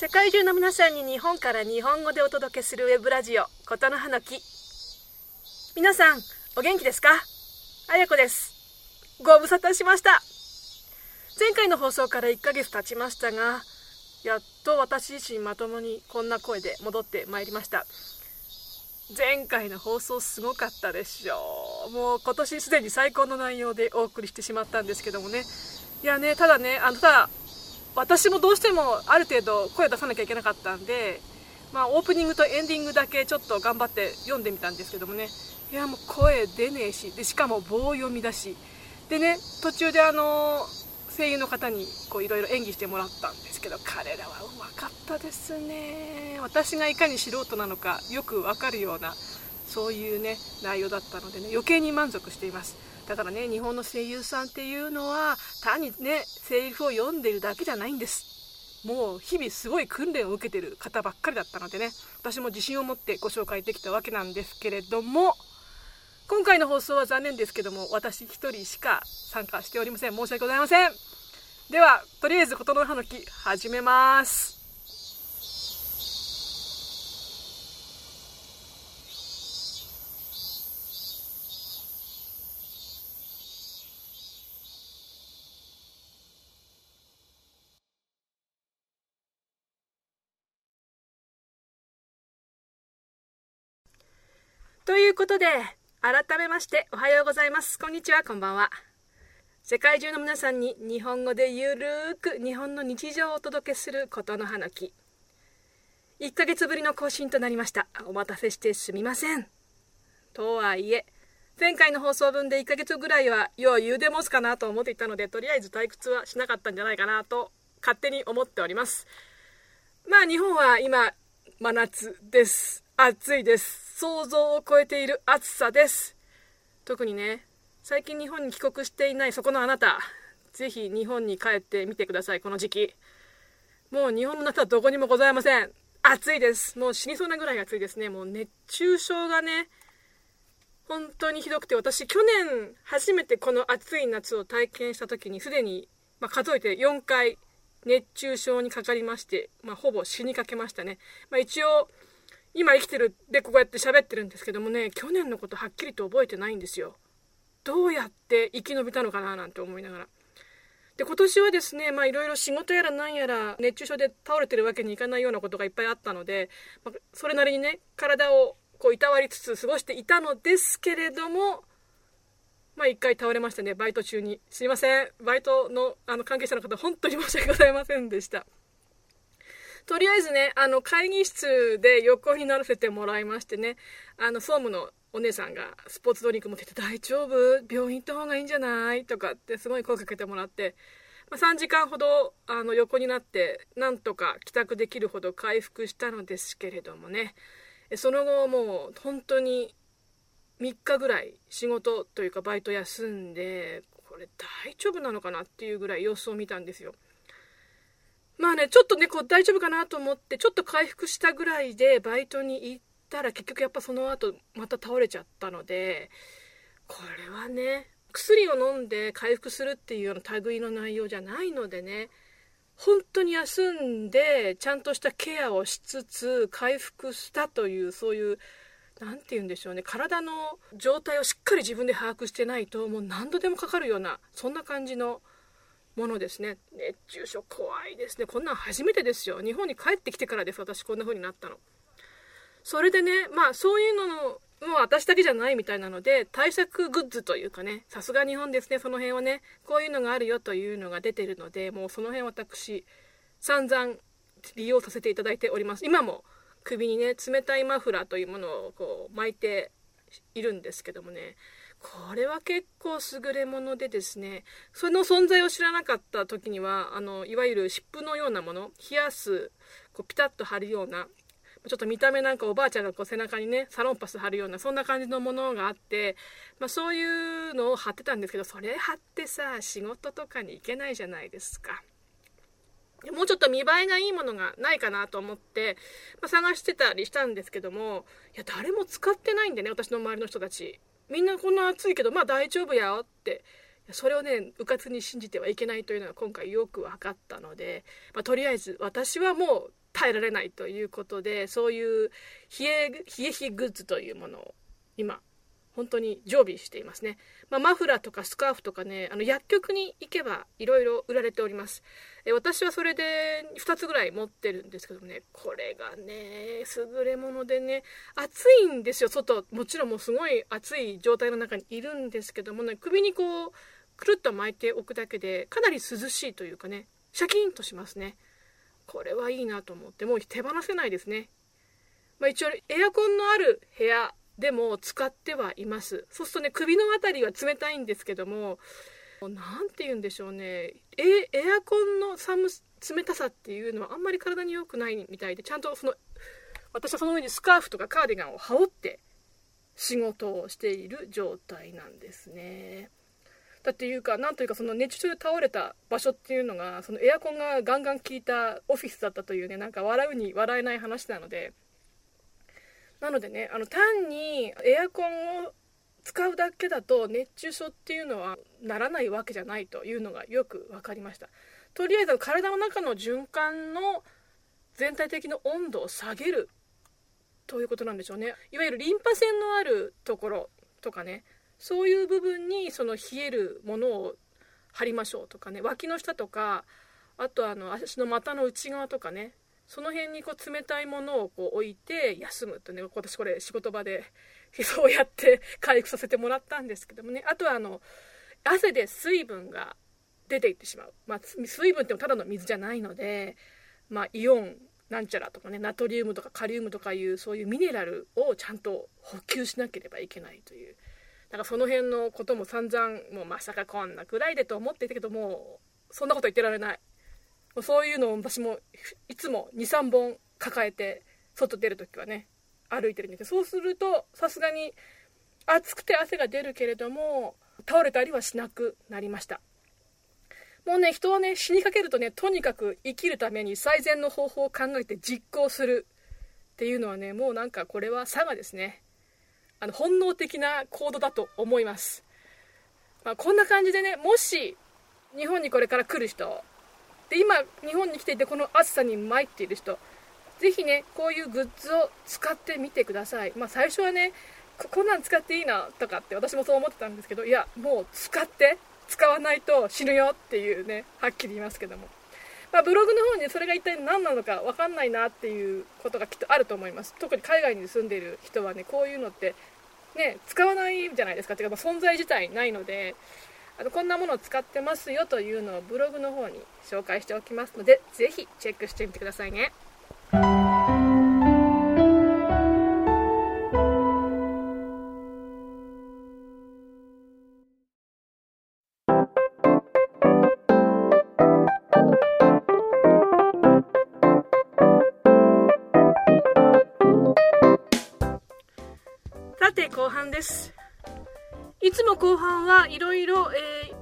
世界中の皆さんに日本から日本語でお届けするウェブラジオ「琴の葉の木」皆さんお元気ですか？あやこです。ご無沙汰しました。前回の放送から1ヶ月経ちましたがやっと私自身まともにこんな声で戻ってまいりました。前回の放送すごかったでしょう。もう今年すでに最高の内容でお送りしてしまったんですけどもね。いやねただねあのただ私もどうしてもある程度声を出さなきゃいけなかったんで、まあ、オープニングとエンディングだけちょっと頑張って読んでみたんですけどもね。いやもう声出ねえしでしかも棒読みだし。でね途中であの声優の方にいろいろ演技してもらったんですけど彼らはうまかったですね。私がいかに素人なのかよくわかるようなそういうね内容だったのでね余計に満足しています。だからね日本の声優さんっていうのは単にねセリフを読んでるだけじゃないんです。もう日々すごい訓練を受けてる方ばっかりだったのでね。私も自信を持ってご紹介できたわけなんですけれども今回の放送は残念ですけども私1人しか参加しておりません。申し訳ございません。ではとりあえず琴の葉の木始めます。ということで、改めましておはようございます。こんにちは、こんばんは。世界中の皆さんに日本語でゆるーく日本の日常をお届けすることの花木。1ヶ月ぶりの更新となりました。お待たせしてすみません。とはいえ、前回の放送分で1ヶ月ぐらいは余裕で持つかなと思っていたので、とりあえず退屈はしなかったんじゃないかなと勝手に思っております。まあ日本は今、真夏です。暑いです。想像を超えている暑さです。特にね、最近日本に帰国していないそこのあなた、ぜひ日本に帰ってみてください、この時期。もう日本の夏はどこにもございません。暑いです。もう死にそうなぐらい暑いですね。もう熱中症がね、本当にひどくて、私去年初めてこの暑い夏を体験した時にすでに、まあ、数えて4回熱中症にかかりまして、まあ、ほぼ死にかけましたね。まあ、一応、今生きてるでこうやって喋ってるんですけどもね去年のことはっきりと覚えてないんですよ。どうやって生き延びたのかななんて思いながら。で今年はですねまあいろいろ仕事やら何やら熱中症で倒れてるわけにいかないようなことがいっぱいあったので、まあ、それなりにね体をこういたわりつつ過ごしていたのですけれどもまあ一回倒れましたね。バイト中に。すいません。バイトのあの関係者の方本当に申し訳ございませんでした。とりあえずね、あの、会議室で横にならせてもらいましてね、あの、総務のお姉さんがスポーツドリンク持ってて大丈夫？病院行った方がいいんじゃない？とかってすごい声かけてもらって、まあ、3時間ほどあの横になってなんとか帰宅できるほど回復したのですけれどもねその後もう本当に3日ぐらい仕事というかバイト休んでこれ大丈夫なのかなっていうぐらい様子を見たんですよ。まあね、ちょっとね、こう大丈夫かなと思って、ちょっと回復したぐらいでバイトに行ったら、結局やっぱその後また倒れちゃったので、これはね、薬を飲んで回復するっていうような類の内容じゃないのでね、本当に休んで、ちゃんとしたケアをしつつ、回復したという、そういう、何て言うんでしょうね、体の状態をしっかり自分で把握してないと、もう何度でもかかるような、そんな感じのものですね。熱中症怖いですね。こんなん初めてですよ。日本に帰ってきてからです。私こんな風になったの。それでねまあそういうののもう私だけじゃないみたいなので対策グッズというかねさすが日本ですね。その辺はねこういうのがあるよというのが出てるのでもうその辺私散々利用させていただいております。今も首にね冷たいマフラーというものをこう巻いているんですけどもね。これは結構優れものでですねその存在を知らなかった時にはあのいわゆる湿布のようなもの冷やすこうピタッと貼るようなちょっと見た目なんかおばあちゃんがこう背中にねサロンパス貼るようなそんな感じのものがあって、まあ、そういうのを貼ってたんですけどそれ貼ってさ仕事とかに行けないじゃないですか。もうちょっと見栄えがいいものがないかなと思って、まあ、探してたりしたんですけどもいや誰も使ってないんでね私の周りの人たちみんなこんな暑いけどまあ大丈夫やよって。それをねうかつに信じてはいけないというのは今回よく分かったので、まあ、とりあえず私はもう耐えられないということでそういう冷え冷え冷えグッズというものを今本当に常備していますね、まあ、マフラーとかスカーフとかねあの薬局に行けばいろいろ売られております。え私はそれで2つぐらい持ってるんですけどね。これがね優れものでね。暑いんですよ。外もちろんもうすごい暑い状態の中にいるんですけどもね。首にこうくるっと巻いておくだけでかなり涼しいというかね。シャキンとしますね。これはいいなと思って。もう手放せないですね。まあ、一応エアコンのある部屋でも使ってはいます。そうするとね首の辺りは冷たいんですけども。何て言うんでしょうね。エアコンの寒冷たさっていうのはあんまり体に良くないみたいでちゃんとその私はその上にスカーフとかカーディガンを羽織って仕事をしている状態なんですね。だっていうかなんというかその熱中症で倒れた場所っていうのがそのエアコンがガンガン効いたオフィスだったというねなんか笑うに笑えない話なのでなのでねあの単にエアコンを使うだけだと熱中症っていうのはならないわけじゃないというのがよく分かりました。とりあえず体の中の循環の全体的な温度を下げるということなんでしょうね。いわゆるリンパ腺のあるところとかね。そういう部分にその冷えるものを貼りましょうとかね。脇の下とかあとあの足の股の内側とかね。その辺にこう冷たいものをこう置いて休むとね。私これ仕事場でそうやって回復させてもらったんですけどもね。あとはあの汗で水分が出ていってしまう、まあ、水分ってもただの水じゃないので、まあ、イオンなんちゃらとかねナトリウムとかカリウムとかいうそういうミネラルをちゃんと補給しなければいけないという。だからその辺のことも散々もうまさかこんなくらいでと思っていたけどもそんなこと言ってられない。そういうのを私もいつも23本抱えて外出るときはね歩いてるんですけどそうするとさすがに暑くて汗が出るけれども倒れたりはしなくなりました。もうね人はね死にかけるとねとにかく生きるために最善の方法を考えて実行するっていうのはねもうなんかこれは佐賀ですね。あの本能的な行動だと思います、まあ、こんな感じでねもし日本にこれから来る人で今日本に来ていてこの暑さに参っている人ぜひねこういうグッズを使ってみてください。まあ最初はねこんなん使っていいなとかって私もそう思ってたんですけどいやもう使って使わないと死ぬよっていうねはっきり言いますけども、まあ、ブログの方にそれが一体何なのか分かんないなっていうことがきっとあると思います。特に海外に住んでいる人はねこういうのってね使わないじゃないですか。てか、ま、存在自体ないのであのこんなものを使ってますよというのをブログの方に紹介しておきますのでぜひチェックしてみてくださいね。後半です。いつも後半はいろいろ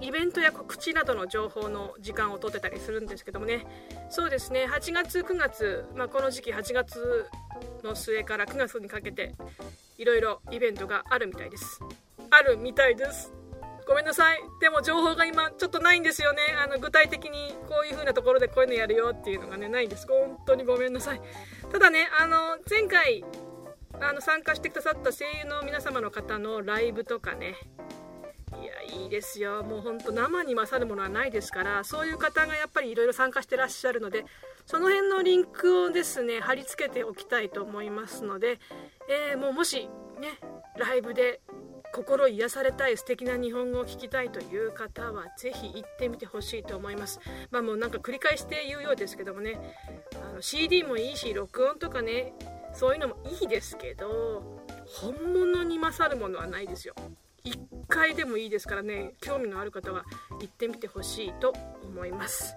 イベントや告知などの情報の時間を取ってたりするんですけどもね。そうですね。8月9月、まあ、この時期8月の末から9月にかけていろいろイベントがあるみたいです。あるみたいです。ごめんなさい。でも情報が今ちょっとないんですよね。あの具体的にこういう風なところでこういうのやるよっていうのがねないんです。本当にごめんなさい。ただねあの前回あの参加してくださった声優の皆様の方のライブとかね。いやいいですよ。もうほんと生に勝るものはないですからそういう方がやっぱりいろいろ参加してらっしゃるのでその辺のリンクをですね貼り付けておきたいと思いますので、えー、もうもしねライブで心癒されたい素敵な日本語を聞きたいという方はぜひ行ってみてほしいと思います。まあもうなんか繰り返して言うようですけどもねあの CD もいいし録音とかねそういうのもいいですけど本物に勝るものはないですよ。1回でもいいですからね。興味のある方は行ってみてほしいと思います。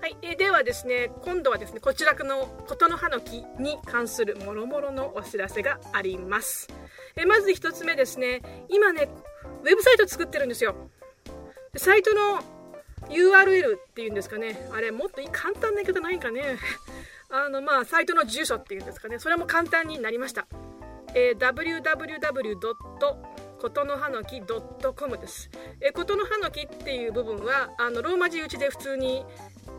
はい、えではですね今度はですねこちらの琴の葉の木に関するもろもろのお知らせがあります。えまず1つ目ですね。今ねウェブサイト作ってるんですよ。サイトの URL っていうんですかね。あれもっと簡単な言い方ないかね。あのまあサイトの住所っていうんですかねそれも簡単になりました、えー、www. ことの葉の木 .com です。えことの葉の木っていう部分はあのローマ字打ちで普通に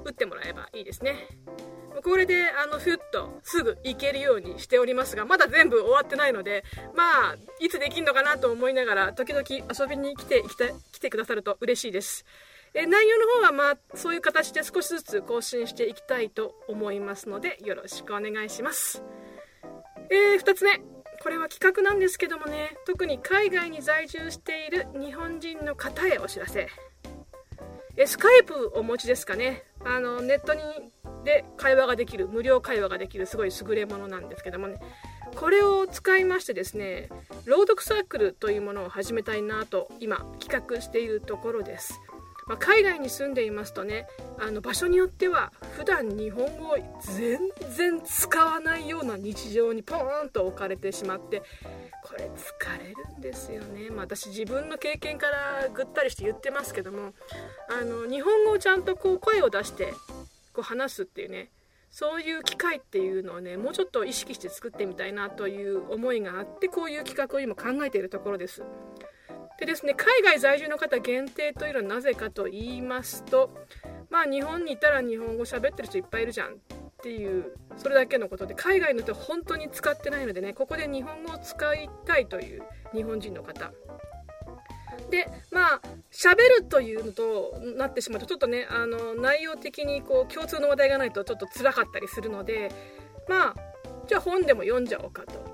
打ってもらえばいいですね。これであのふっとすぐ行けるようにしておりますがまだ全部終わってないのでまあいつできるのかなと思いながら時々遊びに来て来て来てくださると嬉しいですえ内容の方はまあそういう形で少しずつ更新していきたいと思いますのでよろしくお願いします。えー、2つ目。これは企画なんですけどもね。特に海外に在住している日本人の方へお知らせ。えスカイプお持ちですかね。あのネットにで会話ができる無料会話ができるすごい優れものなんですけどもね。これを使いましてですね朗読サークルというものを始めたいなと今企画しているところです。まあ、海外に住んでいますとねあの場所によっては普段日本語を全然使わないような日常にポーンと置かれてしまってこれ疲れるんですよね、まあ、私自分の経験からぐったりして言ってますけどもあの日本語をちゃんとこう声を出してこう話すっていうねそういう機会っていうのをねもうちょっと意識して作ってみたいなという思いがあってこういう企画を今考えているところです。でですね海外在住の方限定というのはなぜかと言いますとまあ日本にいたら日本語喋ってる人いっぱいいるじゃんっていうそれだけのことで海外の人は本当に使ってないのでねここで日本語を使いたいという日本人の方。でまあ喋るというのとなってしまうとちょっとねあの内容的にこう共通の話題がないとちょっと辛かったりするのでまあじゃあ本でも読んじゃおうかと。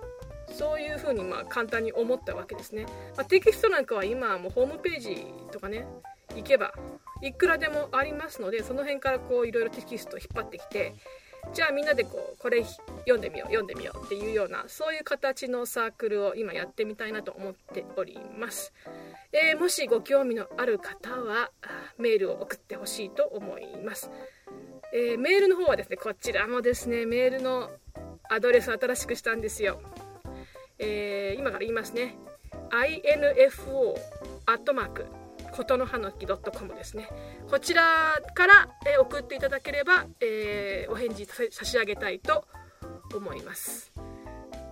そういうふうにまあ簡単に思ったわけですね、まあ、テキストなんかは今はもうホームページとかね行けばいくらでもありますのでその辺からこういろいろテキスト引っ張ってきてじゃあみんなでこうこれ読んでみよう読んでみようっていうようなそういう形のサークルを今やってみたいなと思っております、えー、もしご興味のある方はメールを送ってほしいと思います、えー、メールの方はですねこちらもですねメールのアドレス新しくしたんですよ。えー、今から言いますね。Info アットマークことの葉のき .com ですね。こちらから、えー、送っていただければ、えー、お返事差し上げたいと思います、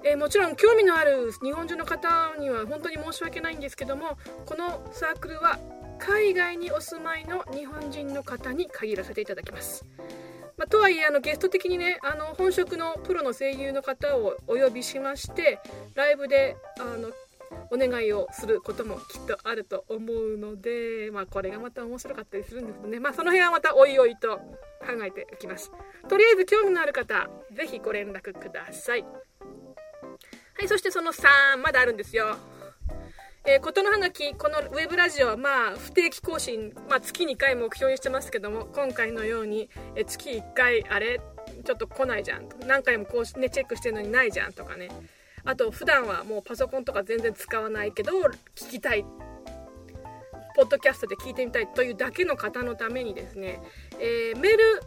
えー、もちろん興味のある日本中の方には本当に申し訳ないんですけどもこのサークルは海外にお住まいの日本人の方に限らせていただきます。まあ、とはいえあのゲスト的にねあの本職のプロの声優の方をお呼びしましてライブであのお願いをすることもきっとあると思うので、まあ、これがまた面白かったりするんですけどね、まあ、その辺はまたおいおいと考えておきます。とりあえず興味のある方是非ご連絡ください。はいそしてその3まだあるんですよ。えー、ことの花きこのウェブラジオはまあ不定期更新、まあ、月2回目標にしてますけども今回のように、えー、月1回あれちょっと来ないじゃん何回もこう、ね、チェックしてるのにないじゃんとかね。あと普段はもうパソコンとか全然使わないけど聞きたい。ポッドキャストで聞いてみたいというだけの方のためにですね、えー、メール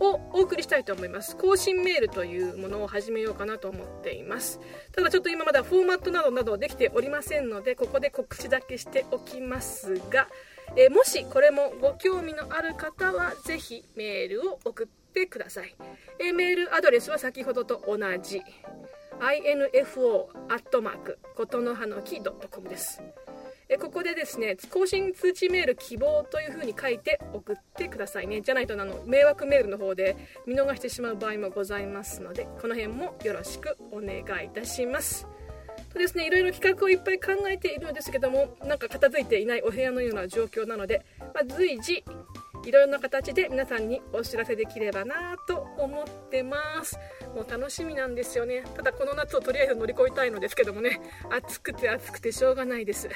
をお送りしたいと思います。更新メールというものを始めようかなと思っています。ただちょっと今まだフォーマットなどなどできておりませんのでここで告知だけしておきますが、えー、もしこれもご興味のある方は是非メールを送ってください、えー、メールアドレスは先ほどと同じ info アットマークことの葉の木 .com です。えここでですね更新通知メール希望というふうに書いて送ってくださいね。じゃないとあの迷惑メールの方で見逃してしまう場合もございますのでこの辺もよろしくお願いいたします。とですねいろいろ企画をいっぱい考えているのですけどもなんか片付いていないお部屋のような状況なので、まあ、随時いろいろな形で皆さんにお知らせできればなと思ってます。もう楽しみなんですよね。ただこの夏をとりあえず乗り越えたいのですけどもね。暑くて暑くてしょうがないです。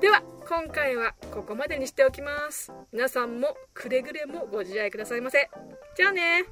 では今回はここまでにしておきます。皆さんもくれぐれもご自愛くださいませ。じゃあね。